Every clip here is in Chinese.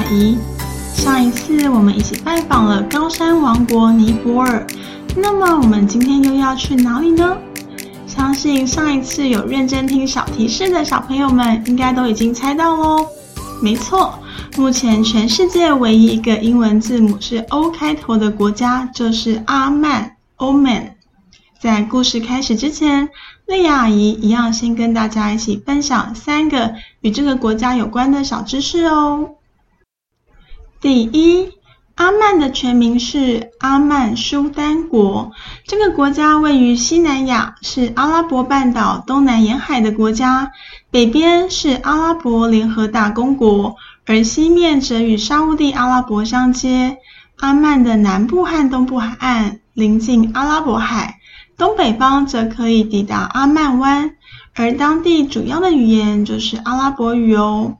阿姨。上一次我们一起拜访了高山王国尼泊尔，那么我们今天又要去哪里呢？相信上一次有认真听小提示的小朋友们，应该都已经猜到喽。没错，目前全世界唯一一个英文字母是 O 开头的国家就是阿曼 （Oman）。在故事开始之前，莉亚阿姨一样先跟大家一起分享三个与这个国家有关的小知识哦。第一，阿曼的全名是阿曼苏丹国，这个国家位于西南亚，是阿拉伯半岛东南沿海的国家，北边是阿拉伯联合大公国，而西面则与沙乌地阿拉伯相接。阿曼的南部和东部海岸临近阿拉伯海。东北方则可以抵达阿曼湾，而当地主要的语言就是阿拉伯语哦。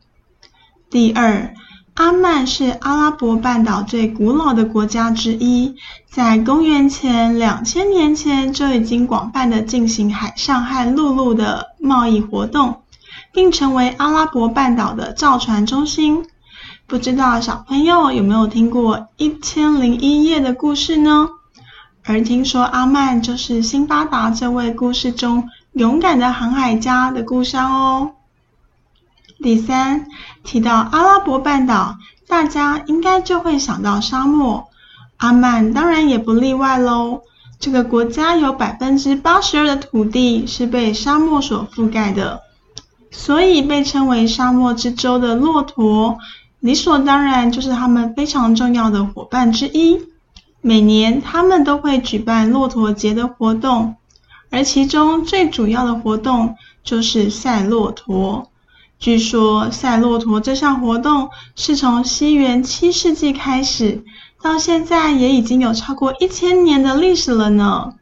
第二，阿曼是阿拉伯半岛最古老的国家之一，在公元前两千年前就已经广泛的进行海上和陆路的贸易活动，并成为阿拉伯半岛的造船中心。不知道小朋友有没有听过《一千零一夜》的故事呢？而听说阿曼就是辛巴达这位故事中勇敢的航海家的故乡哦。第三，提到阿拉伯半岛，大家应该就会想到沙漠，阿曼当然也不例外喽。这个国家有百分之八十二的土地是被沙漠所覆盖的，所以被称为沙漠之州的骆驼，理所当然就是他们非常重要的伙伴之一。每年，他们都会举办骆驼节的活动，而其中最主要的活动就是赛骆驼。据说，赛骆驼这项活动是从西元七世纪开始，到现在也已经有超过一千年的历史了呢。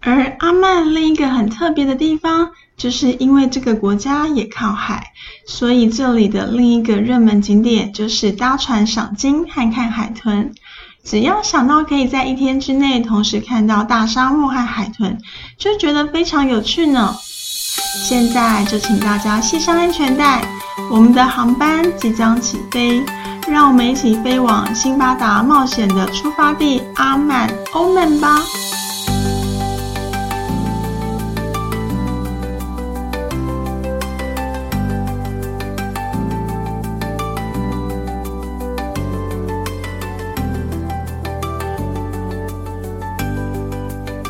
而阿曼另一个很特别的地方，就是因为这个国家也靠海，所以这里的另一个热门景点就是搭船赏鲸和看海豚。只要想到可以在一天之内同时看到大沙漠和海豚，就觉得非常有趣呢。现在就请大家系上安全带，我们的航班即将起飞，让我们一起飞往辛巴达冒险的出发地阿曼欧曼吧。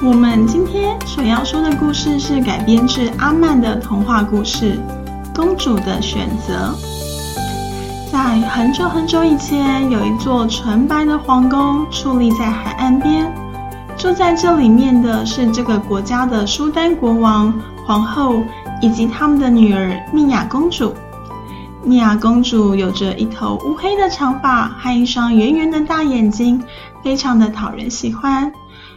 我们今天所要说的故事是改编自阿曼的童话故事《公主的选择》。在很久很久以前，有一座纯白的皇宫矗立在海岸边。住在这里面的是这个国家的舒丹国王、皇后以及他们的女儿蜜亚公主。蜜亚公主有着一头乌黑的长发和一双圆圆的大眼睛，非常的讨人喜欢。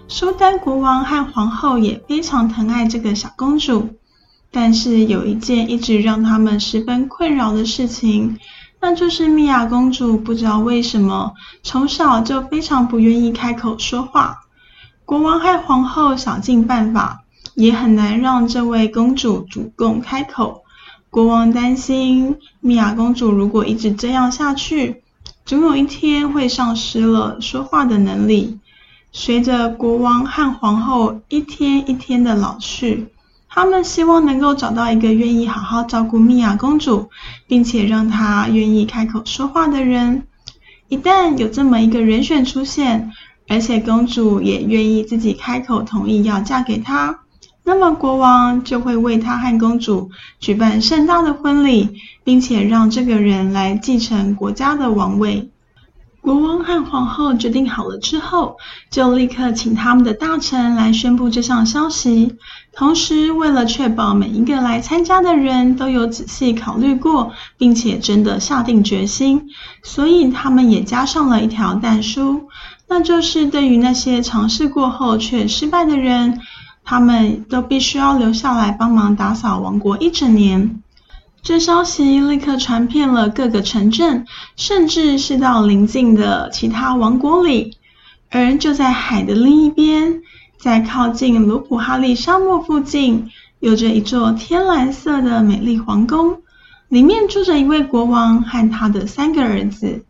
苏丹国王和皇后也非常疼爱这个小公主，但是有一件一直让他们十分困扰的事情，那就是米娅公主不知道为什么从小就非常不愿意开口说话。国王和皇后想尽办法，也很难让这位公主主动开口。国王担心米娅公主如果一直这样下去，总有一天会丧失了说话的能力。随着国王和皇后一天一天的老去，他们希望能够找到一个愿意好好照顾蜜亚公主，并且让她愿意开口说话的人。一旦有这么一个人选出现，而且公主也愿意自己开口同意要嫁给他，那么国王就会为他和公主举办盛大的婚礼，并且让这个人来继承国家的王位。国王和皇后决定好了之后，就立刻请他们的大臣来宣布这项消息。同时，为了确保每一个来参加的人都有仔细考虑过，并且真的下定决心，所以他们也加上了一条但书，那就是对于那些尝试过后却失败的人，他们都必须要留下来帮忙打扫王国一整年。这消息立刻传遍了各个城镇，甚至是到邻近的其他王国里。而就在海的另一边，在靠近卢普哈利沙漠附近，有着一座天蓝色的美丽皇宫，里面住着一位国王和他的三个儿子。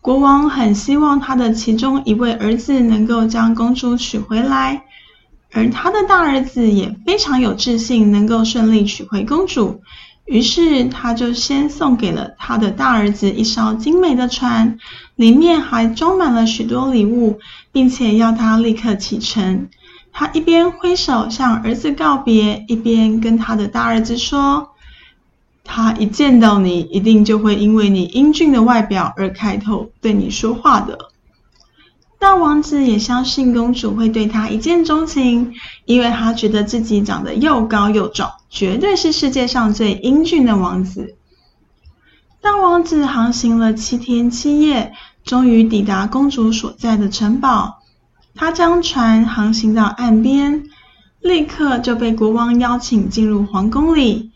国王很希望他的其中一位儿子能够将公主娶回来，而他的大儿子也非常有自信，能够顺利娶回公主。于是，他就先送给了他的大儿子一艘精美的船，里面还装满了许多礼物，并且要他立刻启程。他一边挥手向儿子告别，一边跟他的大儿子说：“他一见到你，一定就会因为你英俊的外表而开口对你说话的。”大王子也相信公主会对他一见钟情，因为他觉得自己长得又高又壮，绝对是世界上最英俊的王子。大王子航行了七天七夜，终于抵达公主所在的城堡。他将船航行到岸边，立刻就被国王邀请进入皇宫里，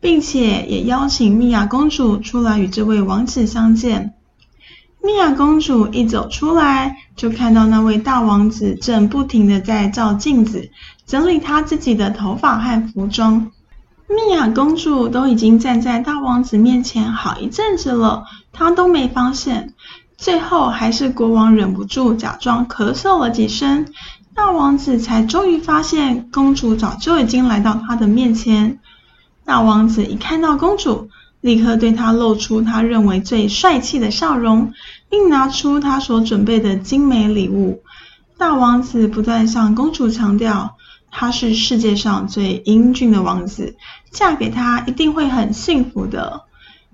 并且也邀请蜜亚公主出来与这位王子相见。蜜亚公主一走出来，就看到那位大王子正不停地在照镜子，整理他自己的头发和服装。蜜亚公主都已经站在大王子面前好一阵子了，她都没发现。最后还是国王忍不住假装咳嗽了几声，大王子才终于发现公主早就已经来到他的面前。大王子一看到公主，立刻对他露出他认为最帅气的笑容，并拿出他所准备的精美礼物。大王子不断向公主强调，他是世界上最英俊的王子，嫁给他一定会很幸福的。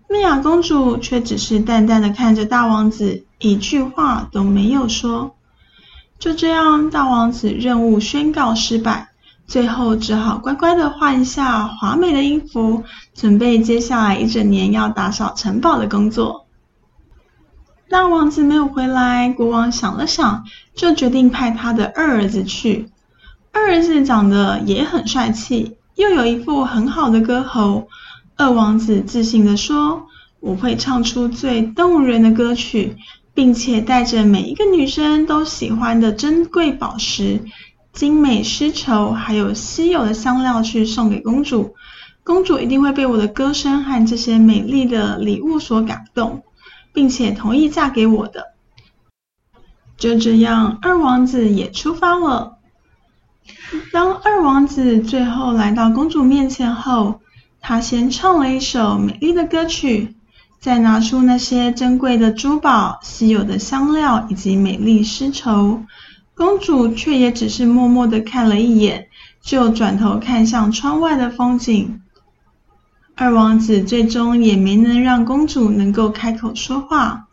蜜亚公主却只是淡淡的看着大王子，一句话都没有说。就这样，大王子任务宣告失败。最后只好乖乖的换下华美的衣服，准备接下来一整年要打扫城堡的工作。大王子没有回来，国王想了想，就决定派他的二儿子去。二儿子长得也很帅气，又有一副很好的歌喉。二王子自信地说：“我会唱出最动人的歌曲，并且带着每一个女生都喜欢的珍贵宝石。”精美丝绸，还有稀有的香料去送给公主，公主一定会被我的歌声和这些美丽的礼物所感动，并且同意嫁给我的。就这样，二王子也出发了。当二王子最后来到公主面前后，他先唱了一首美丽的歌曲，再拿出那些珍贵的珠宝、稀有的香料以及美丽丝绸。公主却也只是默默地看了一眼，就转头看向窗外的风景。二王子最终也没能让公主能够开口说话，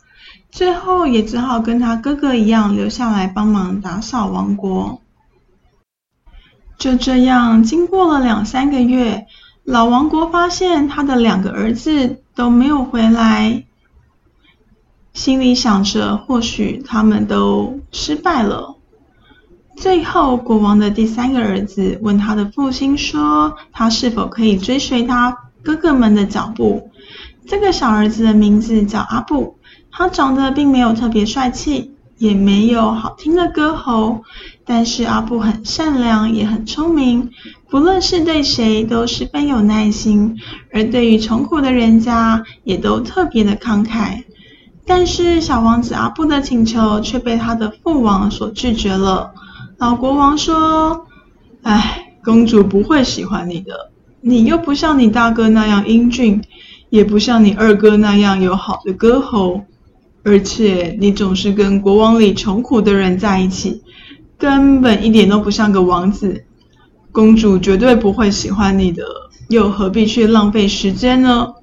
最后也只好跟他哥哥一样留下来帮忙打扫王国。就这样，经过了两三个月，老王国发现他的两个儿子都没有回来，心里想着，或许他们都失败了。最后，国王的第三个儿子问他的父亲说：“他是否可以追随他哥哥们的脚步？”这个小儿子的名字叫阿布，他长得并没有特别帅气，也没有好听的歌喉，但是阿布很善良，也很聪明，不论是对谁都十分有耐心，而对于穷苦的人家也都特别的慷慨。但是小王子阿布的请求却被他的父王所拒绝了。老国王说：“哎，公主不会喜欢你的，你又不像你大哥那样英俊，也不像你二哥那样有好的歌喉，而且你总是跟国王里穷苦的人在一起，根本一点都不像个王子。公主绝对不会喜欢你的，又何必去浪费时间呢？”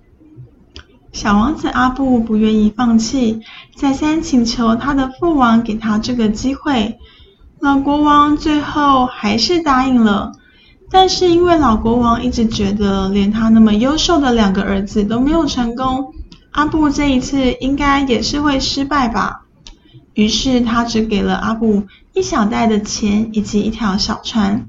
小王子阿布不愿意放弃，再三请求他的父王给他这个机会。老国王最后还是答应了，但是因为老国王一直觉得连他那么优秀的两个儿子都没有成功，阿布这一次应该也是会失败吧。于是他只给了阿布一小袋的钱以及一条小船。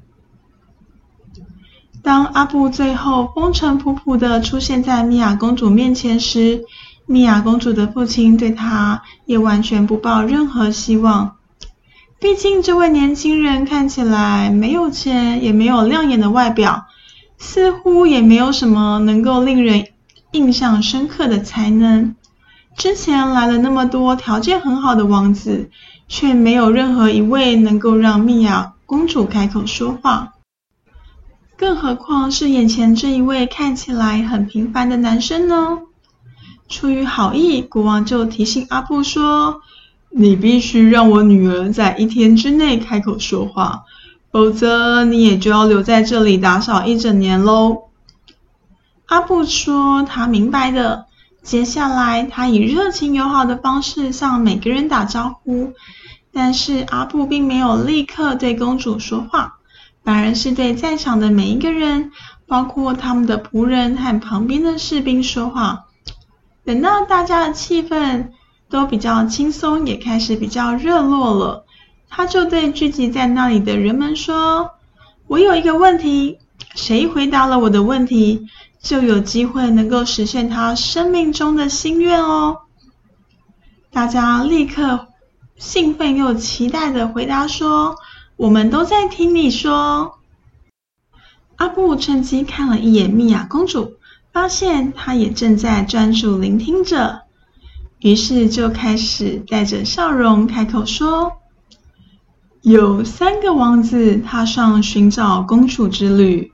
当阿布最后风尘仆仆的出现在米娅公主面前时，米娅公主的父亲对他也完全不抱任何希望。毕竟这位年轻人看起来没有钱，也没有亮眼的外表，似乎也没有什么能够令人印象深刻的才能。之前来了那么多条件很好的王子，却没有任何一位能够让蜜亚公主开口说话。更何况是眼前这一位看起来很平凡的男生呢？出于好意，国王就提醒阿布说：“你必须让我女儿在一天之内开口说话，否则你也就要留在这里打扫一整年喽。”阿布说：“他明白的。”接下来，他以热情友好的方式向每个人打招呼，但是阿布并没有立刻对公主说话。反而是对在场的每一个人，包括他们的仆人和旁边的士兵说话。等到大家的气氛都比较轻松，也开始比较热络了，他就对聚集在那里的人们说：“我有一个问题，谁回答了我的问题，就有机会能够实现他生命中的心愿哦。”大家立刻兴奋又期待的回答说。我们都在听你说。阿布趁机看了一眼蜜亚公主，发现她也正在专注聆听着，于是就开始带着笑容开口说：“有三个王子踏上寻找公主之旅，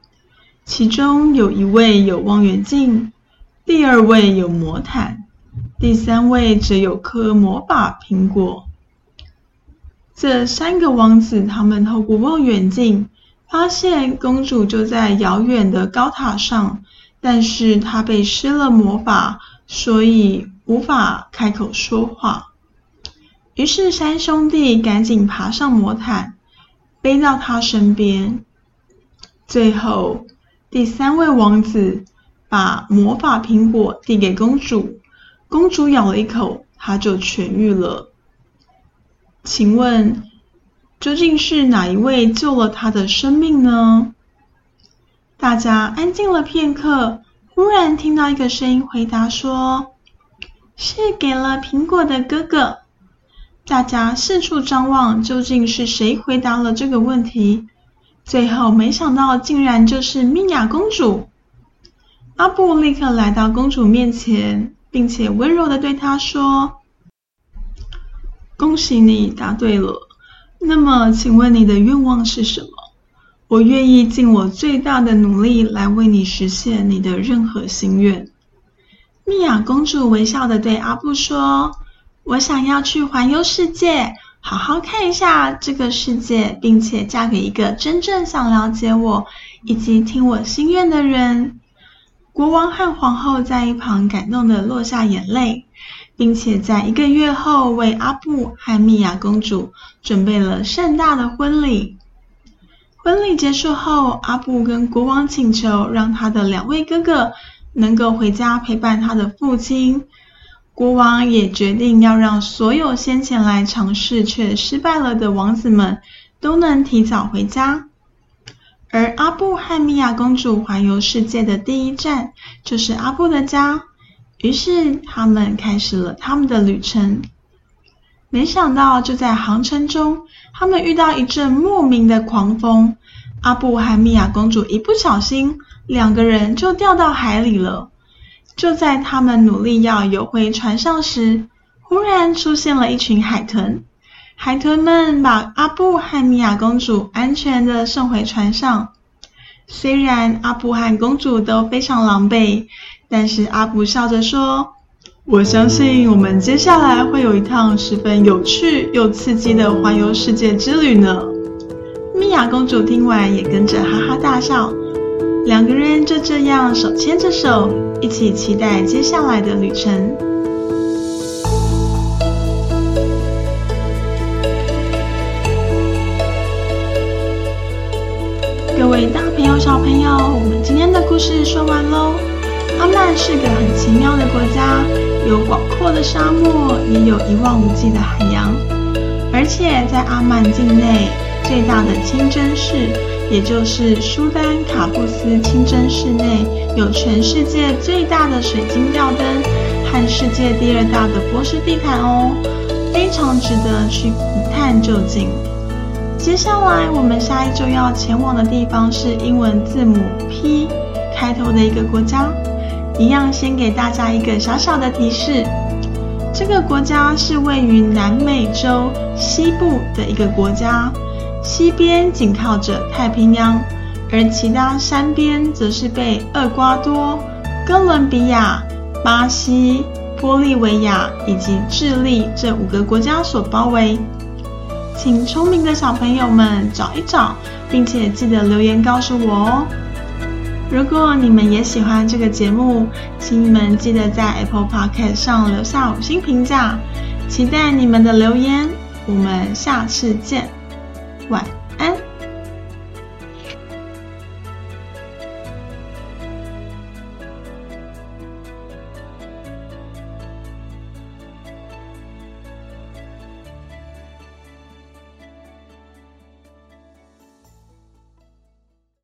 其中有一位有望远镜，第二位有魔毯，第三位则有颗魔法苹果。”这三个王子，他们透过望远镜发现公主就在遥远的高塔上，但是她被施了魔法，所以无法开口说话。于是三兄弟赶紧爬上魔毯，背到他身边。最后，第三位王子把魔法苹果递给公主，公主咬了一口，她就痊愈了。请问，究竟是哪一位救了他的生命呢？大家安静了片刻，忽然听到一个声音回答说：“是给了苹果的哥哥。”大家四处张望，究竟是谁回答了这个问题？最后，没想到竟然就是米娅公主。阿布立刻来到公主面前，并且温柔的对她说。恭喜你答对了。那么，请问你的愿望是什么？我愿意尽我最大的努力来为你实现你的任何心愿。蜜亚公主微笑地对阿布说：“我想要去环游世界，好好看一下这个世界，并且嫁给一个真正想了解我以及听我心愿的人。”国王和皇后在一旁感动地落下眼泪。并且在一个月后，为阿布和蜜亚公主准备了盛大的婚礼。婚礼结束后，阿布跟国王请求，让他的两位哥哥能够回家陪伴他的父亲。国王也决定要让所有先前来尝试却失败了的王子们都能提早回家。而阿布和米娅公主环游世界的第一站，就是阿布的家。于是他们开始了他们的旅程。没想到就在航程中，他们遇到一阵莫名的狂风。阿布和米娅公主一不小心，两个人就掉到海里了。就在他们努力要游回船上时，忽然出现了一群海豚。海豚们把阿布和米娅公主安全的送回船上。虽然阿布和公主都非常狼狈。但是阿布笑着说：“我相信我们接下来会有一趟十分有趣又刺激的环游世界之旅呢。”米娅公主听完也跟着哈哈大笑，两个人就这样手牵着手，一起期待接下来的旅程。各位大朋友、小朋友，我们今天的故事说完喽。阿曼是个很奇妙的国家，有广阔的沙漠，也有一望无际的海洋。而且在阿曼境内最大的清真寺，也就是苏丹卡布斯清真寺内，有全世界最大的水晶吊灯和世界第二大的波斯地毯哦，非常值得去一探究竟。接下来我们下一周要前往的地方是英文字母 P 开头的一个国家，一样先给大家一个小小的提示，这个国家是位于南美洲西部的一个国家，西边紧靠着太平洋，而其他山边则是被厄瓜多、哥伦比亚、巴西、玻利维亚以及智利这五个国家所包围。请聪明的小朋友们找一找，并且记得留言告诉我哦。如果你们也喜欢这个节目，请你们记得在 Apple Podcast 上留下五星评价，期待你们的留言。我们下次见，晚安。